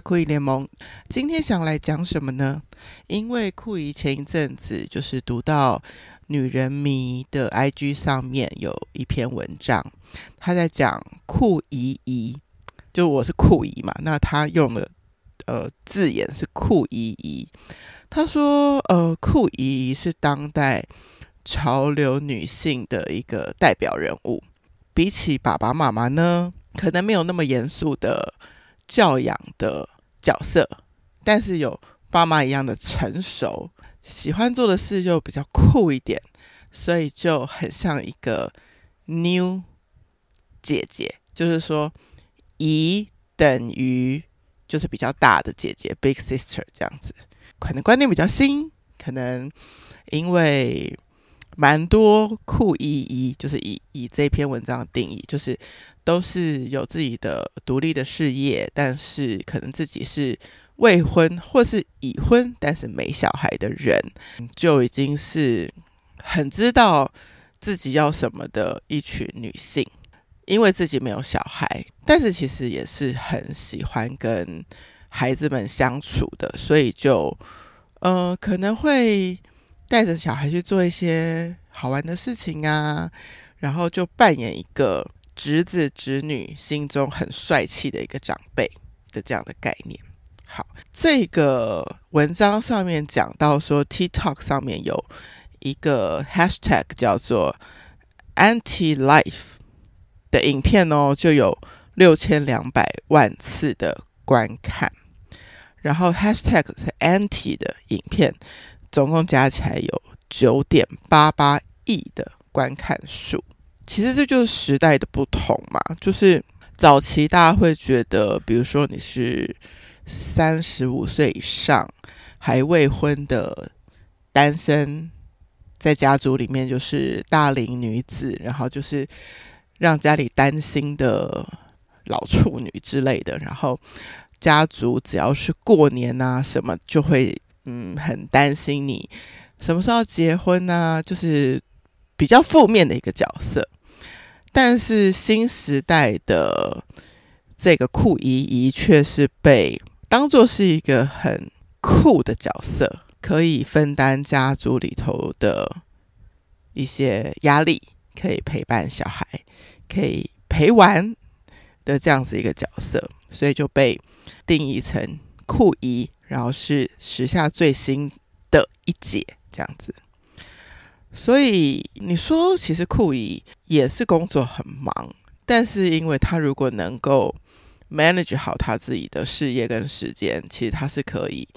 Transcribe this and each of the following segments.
酷姨联盟。今天想来讲什么呢？因为酷姨前一阵子就是读到女人迷的 IG 上面有一篇文章，他在讲酷姨姨，就我是酷姨嘛，那他用的呃字眼是酷姨姨。他说，呃，酷姨姨是当代潮流女性的一个代表人物，比起爸爸妈妈呢，可能没有那么严肃的。教养的角色，但是有爸妈一样的成熟，喜欢做的事就比较酷一点，所以就很像一个 new 姐姐，就是说姨等于就是比较大的姐姐 big sister 这样子，可能观念比较新，可能因为蛮多酷姨姨，就是以以这篇文章的定义，就是。都是有自己的独立的事业，但是可能自己是未婚或是已婚，但是没小孩的人，就已经是很知道自己要什么的一群女性。因为自己没有小孩，但是其实也是很喜欢跟孩子们相处的，所以就呃可能会带着小孩去做一些好玩的事情啊，然后就扮演一个。侄子侄女心中很帅气的一个长辈的这样的概念。好，这个文章上面讲到说，TikTok 上面有一个 Hashtag 叫做 Anti Life 的影片哦，就有六千两百万次的观看。然后 Hashtag 是 Anti 的影片，总共加起来有九点八八亿的观看数。其实这就是时代的不同嘛，就是早期大家会觉得，比如说你是三十五岁以上还未婚的单身，在家族里面就是大龄女子，然后就是让家里担心的老处女之类的，然后家族只要是过年啊什么，就会嗯很担心你什么时候结婚啊，就是比较负面的一个角色。但是新时代的这个酷姨姨却是被当做是一个很酷的角色，可以分担家族里头的一些压力，可以陪伴小孩，可以陪玩的这样子一个角色，所以就被定义成酷姨，然后是时下最新的一姐这样子。所以你说，其实酷姨也是工作很忙，但是因为他如果能够 manage 好他自己的事业跟时间，其实他是可以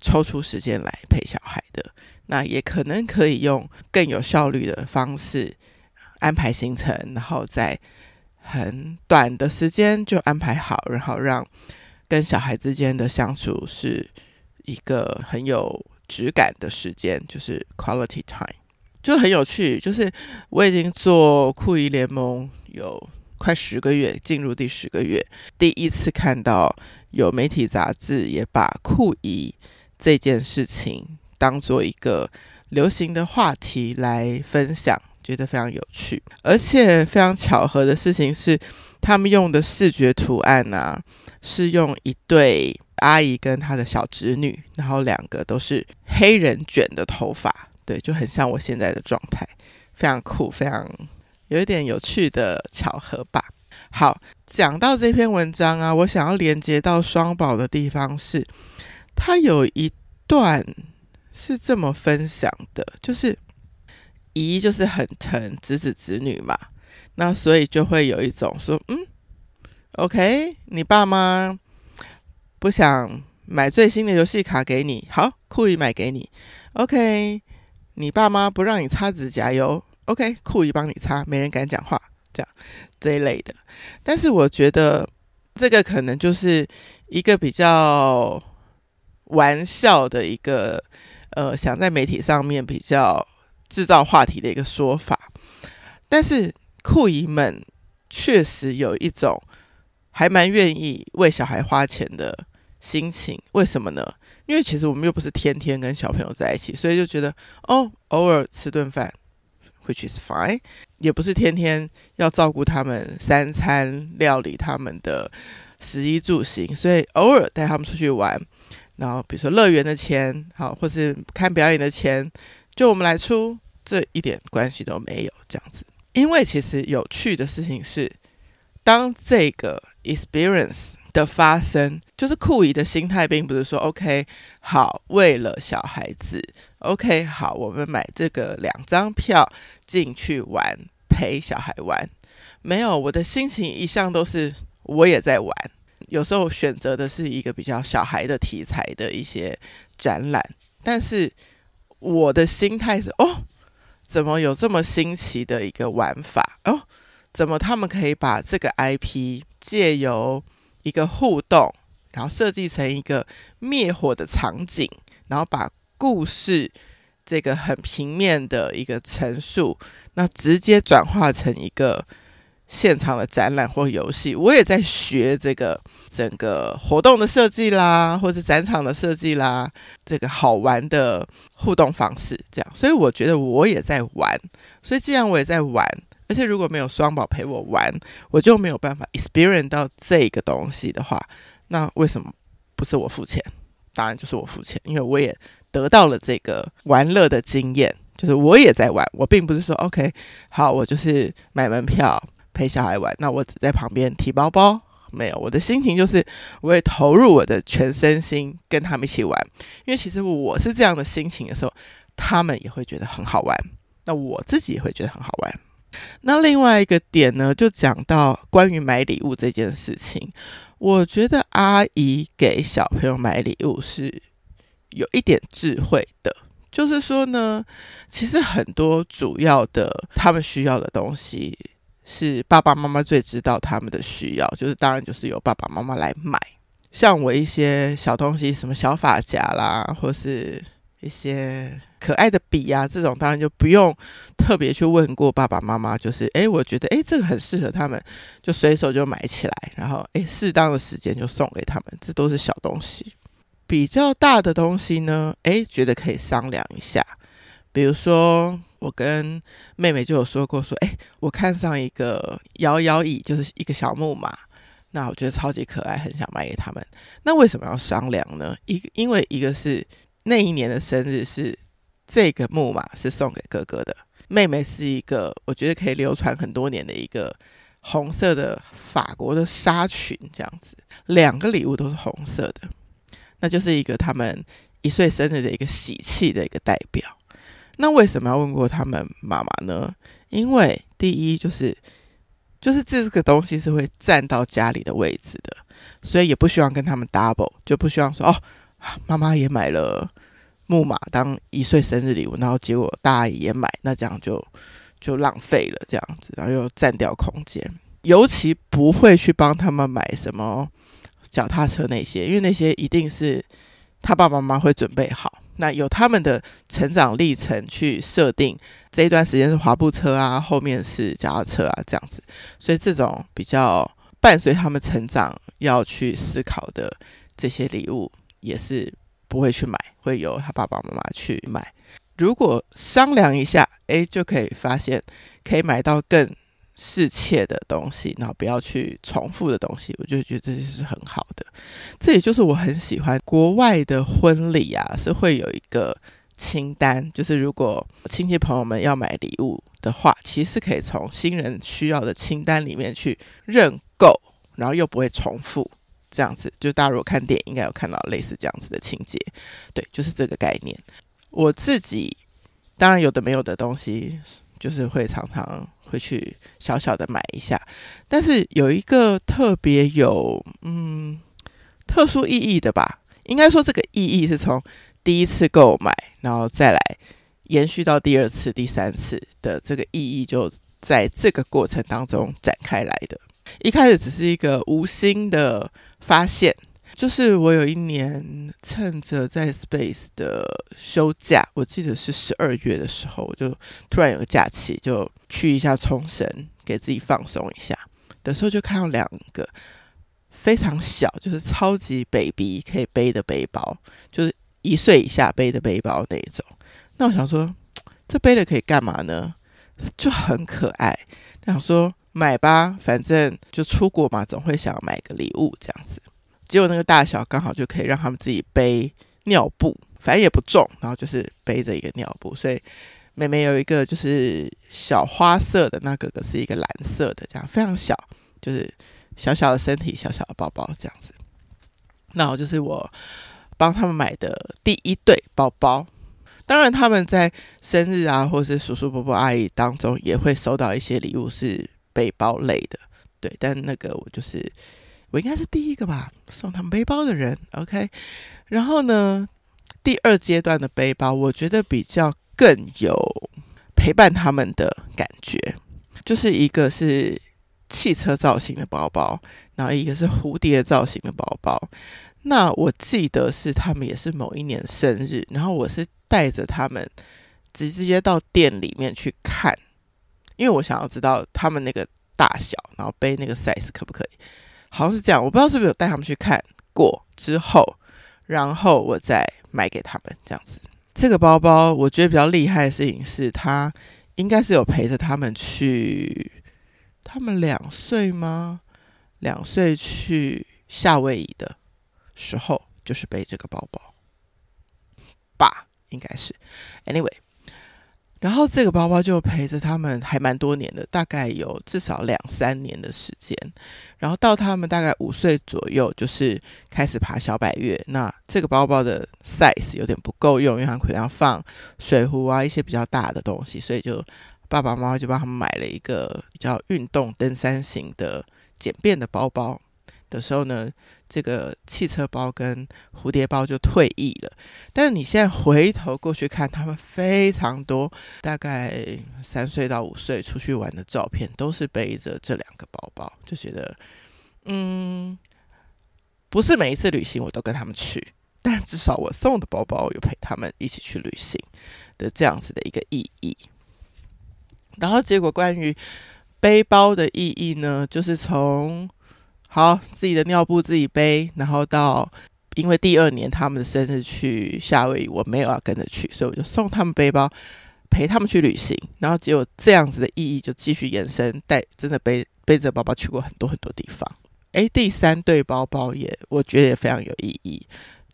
抽出时间来陪小孩的。那也可能可以用更有效率的方式安排行程，然后在很短的时间就安排好，然后让跟小孩之间的相处是一个很有质感的时间，就是 quality time。就很有趣，就是我已经做酷姨联盟有快十个月，进入第十个月，第一次看到有媒体杂志也把酷姨这件事情当做一个流行的话题来分享，觉得非常有趣。而且非常巧合的事情是，他们用的视觉图案啊，是用一对阿姨跟她的小侄女，然后两个都是黑人卷的头发。对，就很像我现在的状态，非常酷，非常有一点有趣的巧合吧。好，讲到这篇文章啊，我想要连接到双宝的地方是，他有一段是这么分享的，就是姨就是很疼侄子侄女嘛，那所以就会有一种说，嗯，OK，你爸妈不想买最新的游戏卡给你，好，酷姨买给你，OK。你爸妈不让你擦指甲油，OK，酷姨帮你擦，没人敢讲话，这样这一类的。但是我觉得这个可能就是一个比较玩笑的一个，呃，想在媒体上面比较制造话题的一个说法。但是酷姨们确实有一种还蛮愿意为小孩花钱的。心情为什么呢？因为其实我们又不是天天跟小朋友在一起，所以就觉得哦，偶尔吃顿饭，which is fine，也不是天天要照顾他们三餐料理他们的食衣住行，所以偶尔带他们出去玩，然后比如说乐园的钱，好，或是看表演的钱，就我们来出，这一点关系都没有这样子。因为其实有趣的事情是，当这个 experience 的发生，就是酷姨的心态，并不是说 OK 好，为了小孩子，OK 好，我们买这个两张票进去玩，陪小孩玩。没有，我的心情一向都是我也在玩。有时候选择的是一个比较小孩的题材的一些展览，但是我的心态是哦，怎么有这么新奇的一个玩法哦？怎么他们可以把这个 IP 借由一个互动，然后设计成一个灭火的场景，然后把故事这个很平面的一个陈述，那直接转化成一个。现场的展览或游戏，我也在学这个整个活动的设计啦，或者展场的设计啦，这个好玩的互动方式，这样，所以我觉得我也在玩。所以既然我也在玩，而且如果没有双宝陪我玩，我就没有办法 experience 到这个东西的话，那为什么不是我付钱？当然就是我付钱，因为我也得到了这个玩乐的经验，就是我也在玩，我并不是说 OK，好，我就是买门票。陪小孩玩，那我只在旁边提包包，没有，我的心情就是我会投入我的全身心跟他们一起玩，因为其实我是这样的心情的时候，他们也会觉得很好玩，那我自己也会觉得很好玩。那另外一个点呢，就讲到关于买礼物这件事情，我觉得阿姨给小朋友买礼物是有一点智慧的，就是说呢，其实很多主要的他们需要的东西。是爸爸妈妈最知道他们的需要，就是当然就是由爸爸妈妈来买。像我一些小东西，什么小发夹啦，或是一些可爱的笔啊，这种当然就不用特别去问过爸爸妈妈。就是诶，我觉得诶，这个很适合他们，就随手就买起来，然后诶，适当的时间就送给他们。这都是小东西。比较大的东西呢，诶，觉得可以商量一下，比如说。我跟妹妹就有说过，说，哎，我看上一个摇摇椅，就是一个小木马，那我觉得超级可爱，很想买给他们。那为什么要商量呢？一，因为一个是那一年的生日是这个木马是送给哥哥的，妹妹是一个我觉得可以流传很多年的一个红色的法国的纱裙，这样子，两个礼物都是红色的，那就是一个他们一岁生日的一个喜气的一个代表。那为什么要问过他们妈妈呢？因为第一就是，就是这个东西是会占到家里的位置的，所以也不希望跟他们 double，就不希望说哦，妈妈也买了木马当一岁生日礼物，然后结果大阿姨也买，那这样就就浪费了这样子，然后又占掉空间。尤其不会去帮他们买什么脚踏车那些，因为那些一定是他爸爸妈妈会准备好。那有他们的成长历程去设定这一段时间是滑步车啊，后面是脚踏车啊，这样子。所以这种比较伴随他们成长要去思考的这些礼物，也是不会去买，会由他爸爸妈妈去买。如果商量一下，诶，就可以发现可以买到更。适切的东西，然后不要去重复的东西，我就觉得这是很好的。这也就是我很喜欢国外的婚礼啊，是会有一个清单，就是如果亲戚朋友们要买礼物的话，其实可以从新人需要的清单里面去认购，然后又不会重复，这样子。就大家如果看电影，应该有看到类似这样子的情节，对，就是这个概念。我自己当然有的没有的东西，就是会常常。会去小小的买一下，但是有一个特别有嗯特殊意义的吧，应该说这个意义是从第一次购买，然后再来延续到第二次、第三次的这个意义，就在这个过程当中展开来的。一开始只是一个无心的发现。就是我有一年趁着在 Space 的休假，我记得是十二月的时候，我就突然有个假期，就去一下冲绳，给自己放松一下的时候，就看到两个非常小，就是超级 baby 可以背的背包，就是一岁以下背的背包那一种。那我想说，这背了可以干嘛呢？就很可爱。想说买吧，反正就出国嘛，总会想买个礼物这样子。结果那个大小刚好就可以让他们自己背尿布，反正也不重，然后就是背着一个尿布。所以妹妹有一个就是小花色的，那哥哥是一个蓝色的，这样非常小，就是小小的身体，小小的包包这样子。那我就是我帮他们买的第一对包包。当然他们在生日啊，或是叔叔伯伯阿姨当中也会收到一些礼物，是背包类的，对。但那个我就是。我应该是第一个吧，送他们背包的人，OK。然后呢，第二阶段的背包，我觉得比较更有陪伴他们的感觉，就是一个是汽车造型的包包，然后一个是蝴蝶造型的包包。那我记得是他们也是某一年生日，然后我是带着他们直直接到店里面去看，因为我想要知道他们那个大小，然后背那个 size 可不可以。好像是这样，我不知道是不是有带他们去看过之后，然后我再买给他们这样子。这个包包我觉得比较厉害的事情是，他应该是有陪着他们去，他们两岁吗？两岁去夏威夷的时候，就是背这个包包吧，应该是。Anyway。然后这个包包就陪着他们还蛮多年的，大概有至少两三年的时间。然后到他们大概五岁左右，就是开始爬小百岳。那这个包包的 size 有点不够用，因为他可能要放水壶啊一些比较大的东西，所以就爸爸妈妈就帮他们买了一个比较运动登山型的简便的包包。的时候呢，这个汽车包跟蝴蝶包就退役了。但是你现在回头过去看，他们非常多，大概三岁到五岁出去玩的照片，都是背着这两个包包，就觉得，嗯，不是每一次旅行我都跟他们去，但至少我送的包包有陪他们一起去旅行的这样子的一个意义。然后结果关于背包的意义呢，就是从好，自己的尿布自己背，然后到，因为第二年他们的生日去夏威夷，我没有要跟着去，所以我就送他们背包，陪他们去旅行，然后结果这样子的意义就继续延伸，带真的背背着包包去过很多很多地方。诶，第三对包包也我觉得也非常有意义，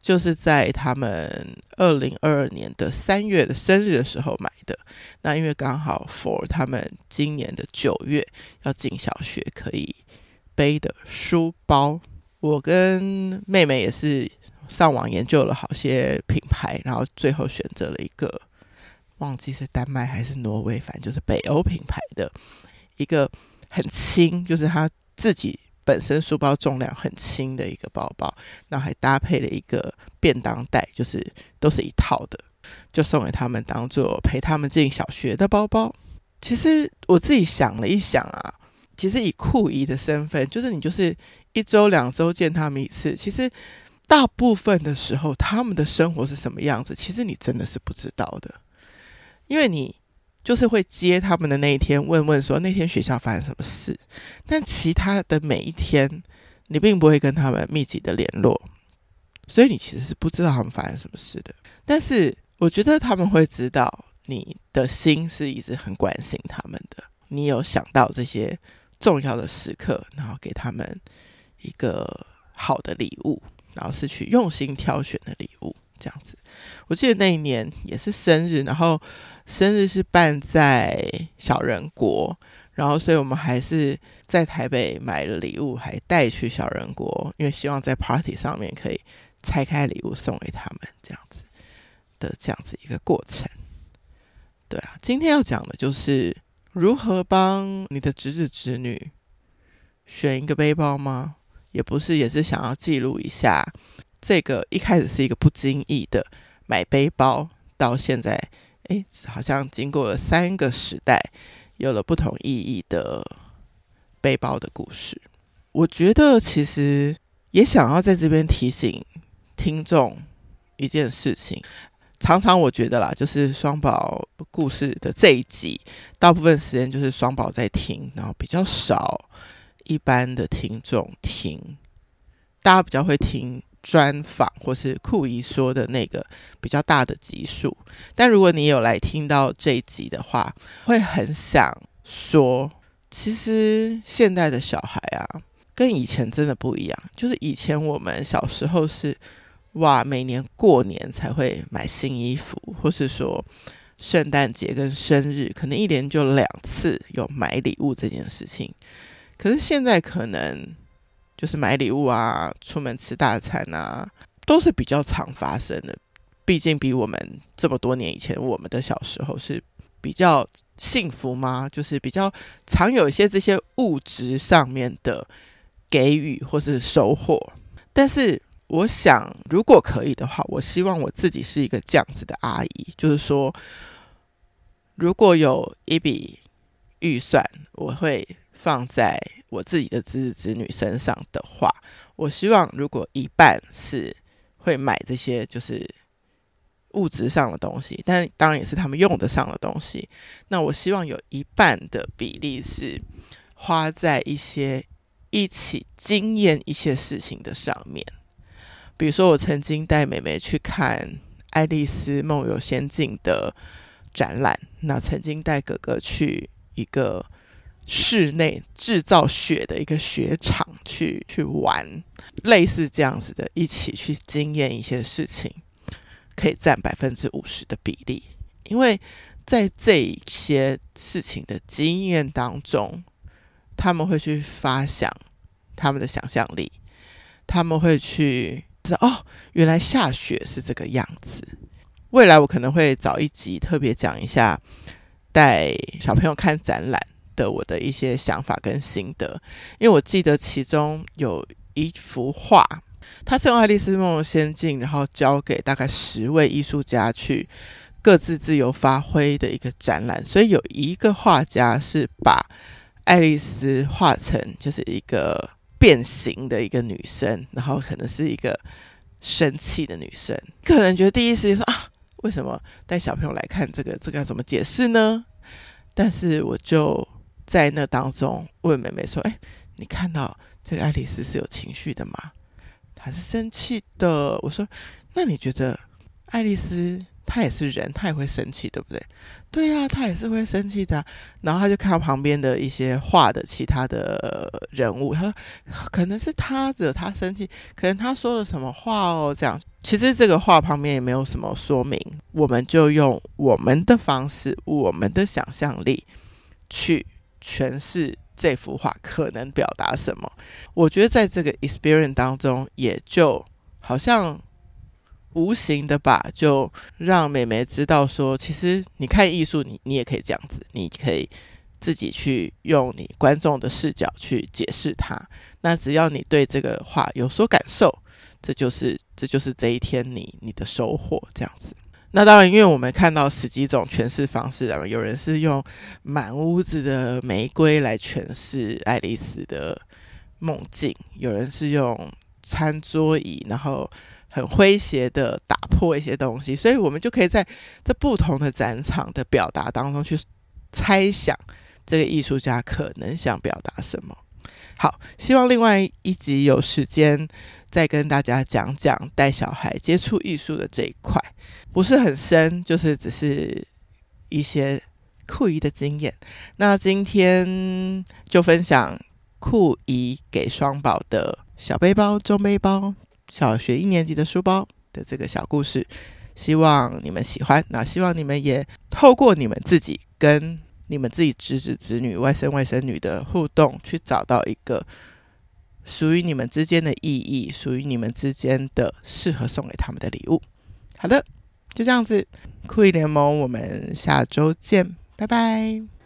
就是在他们二零二二年的三月的生日的时候买的。那因为刚好 for 他们今年的九月要进小学，可以。背的书包，我跟妹妹也是上网研究了好些品牌，然后最后选择了一个，忘记是丹麦还是挪威，反正就是北欧品牌的一个很轻，就是它自己本身书包重量很轻的一个包包，然后还搭配了一个便当袋，就是都是一套的，就送给他们当做陪他们进小学的包包。其实我自己想了一想啊。其实以酷姨的身份，就是你就是一周两周见他们一次。其实大部分的时候，他们的生活是什么样子，其实你真的是不知道的。因为你就是会接他们的那一天，问问说那天学校发生什么事。但其他的每一天，你并不会跟他们密集的联络，所以你其实是不知道他们发生什么事的。但是我觉得他们会知道你的心是一直很关心他们的，你有想到这些。重要的时刻，然后给他们一个好的礼物，然后是去用心挑选的礼物，这样子。我记得那一年也是生日，然后生日是办在小人国，然后所以我们还是在台北买了礼物，还带去小人国，因为希望在 party 上面可以拆开礼物送给他们，这样子的这样子一个过程。对啊，今天要讲的就是。如何帮你的侄子侄女选一个背包吗？也不是，也是想要记录一下这个一开始是一个不经意的买背包，到现在，哎，好像经过了三个时代，有了不同意义的背包的故事。我觉得其实也想要在这边提醒听众一件事情。常常我觉得啦，就是双宝故事的这一集，大部分时间就是双宝在听，然后比较少一般的听众听。大家比较会听专访或是酷姨说的那个比较大的集数，但如果你有来听到这一集的话，会很想说，其实现在的小孩啊，跟以前真的不一样。就是以前我们小时候是哇，每年过年才会买新衣服，或是说圣诞节跟生日，可能一年就两次有买礼物这件事情。可是现在可能就是买礼物啊，出门吃大餐啊，都是比较常发生的。毕竟比我们这么多年以前，我们的小时候是比较幸福吗？就是比较常有一些这些物质上面的给予或是收获。但是我想，如果可以的话，我希望我自己是一个这样子的阿姨，就是说，如果有一笔预算，我会放在我自己的子子子女身上的话，我希望如果一半是会买这些，就是。物质上的东西，但当然也是他们用得上的东西。那我希望有一半的比例是花在一些一起经验一些事情的上面。比如说，我曾经带妹妹去看《爱丽丝梦游仙境》的展览，那曾经带哥哥去一个室内制造雪的一个雪场去去玩，类似这样子的，一起去经验一些事情。可以占百分之五十的比例，因为在这些事情的经验当中，他们会去发想他们的想象力，他们会去知道哦，原来下雪是这个样子。未来我可能会找一集特别讲一下带小朋友看展览的我的一些想法跟心得，因为我记得其中有一幅画。它是用《爱丽丝梦游仙境》，然后交给大概十位艺术家去各自自由发挥的一个展览。所以有一个画家是把爱丽丝画成就是一个变形的一个女生，然后可能是一个生气的女生。可能觉得第一时间说啊，为什么带小朋友来看这个？这个要怎么解释呢？但是我就在那当中问妹妹说：“哎，你看到这个爱丽丝是有情绪的吗？”她是生气的。我说：“那你觉得爱丽丝他也是人，他也会生气，对不对？”“对呀，他也是会生气的。”然后他就看到旁边的一些画的其他的人物，他说：“可能是他惹他生气，可能他说了什么话哦。”这样，其实这个画旁边也没有什么说明，我们就用我们的方式，我们的想象力去诠释。这幅画可能表达什么？我觉得在这个 experience 当中，也就好像无形的吧，就让美眉知道说，其实你看艺术，你你也可以这样子，你可以自己去用你观众的视角去解释它。那只要你对这个画有所感受，这就是这就是这一天你你的收获，这样子。那当然，因为我们看到十几种诠释方式啊，有人是用满屋子的玫瑰来诠释爱丽丝的梦境，有人是用餐桌椅，然后很诙谐的打破一些东西，所以我们就可以在这不同的展场的表达当中去猜想这个艺术家可能想表达什么。好，希望另外一集有时间再跟大家讲讲带小孩接触艺术的这一块。不是很深，就是只是一些酷姨的经验。那今天就分享酷姨给双宝的小背包、中背包、小学一年级的书包的这个小故事，希望你们喜欢。那希望你们也透过你们自己跟你们自己侄子、侄女、外甥、外甥女的互动，去找到一个属于你们之间的意义，属于你们之间的适合送给他们的礼物。好的。就这样子，酷姨联盟，我们下周见，拜拜。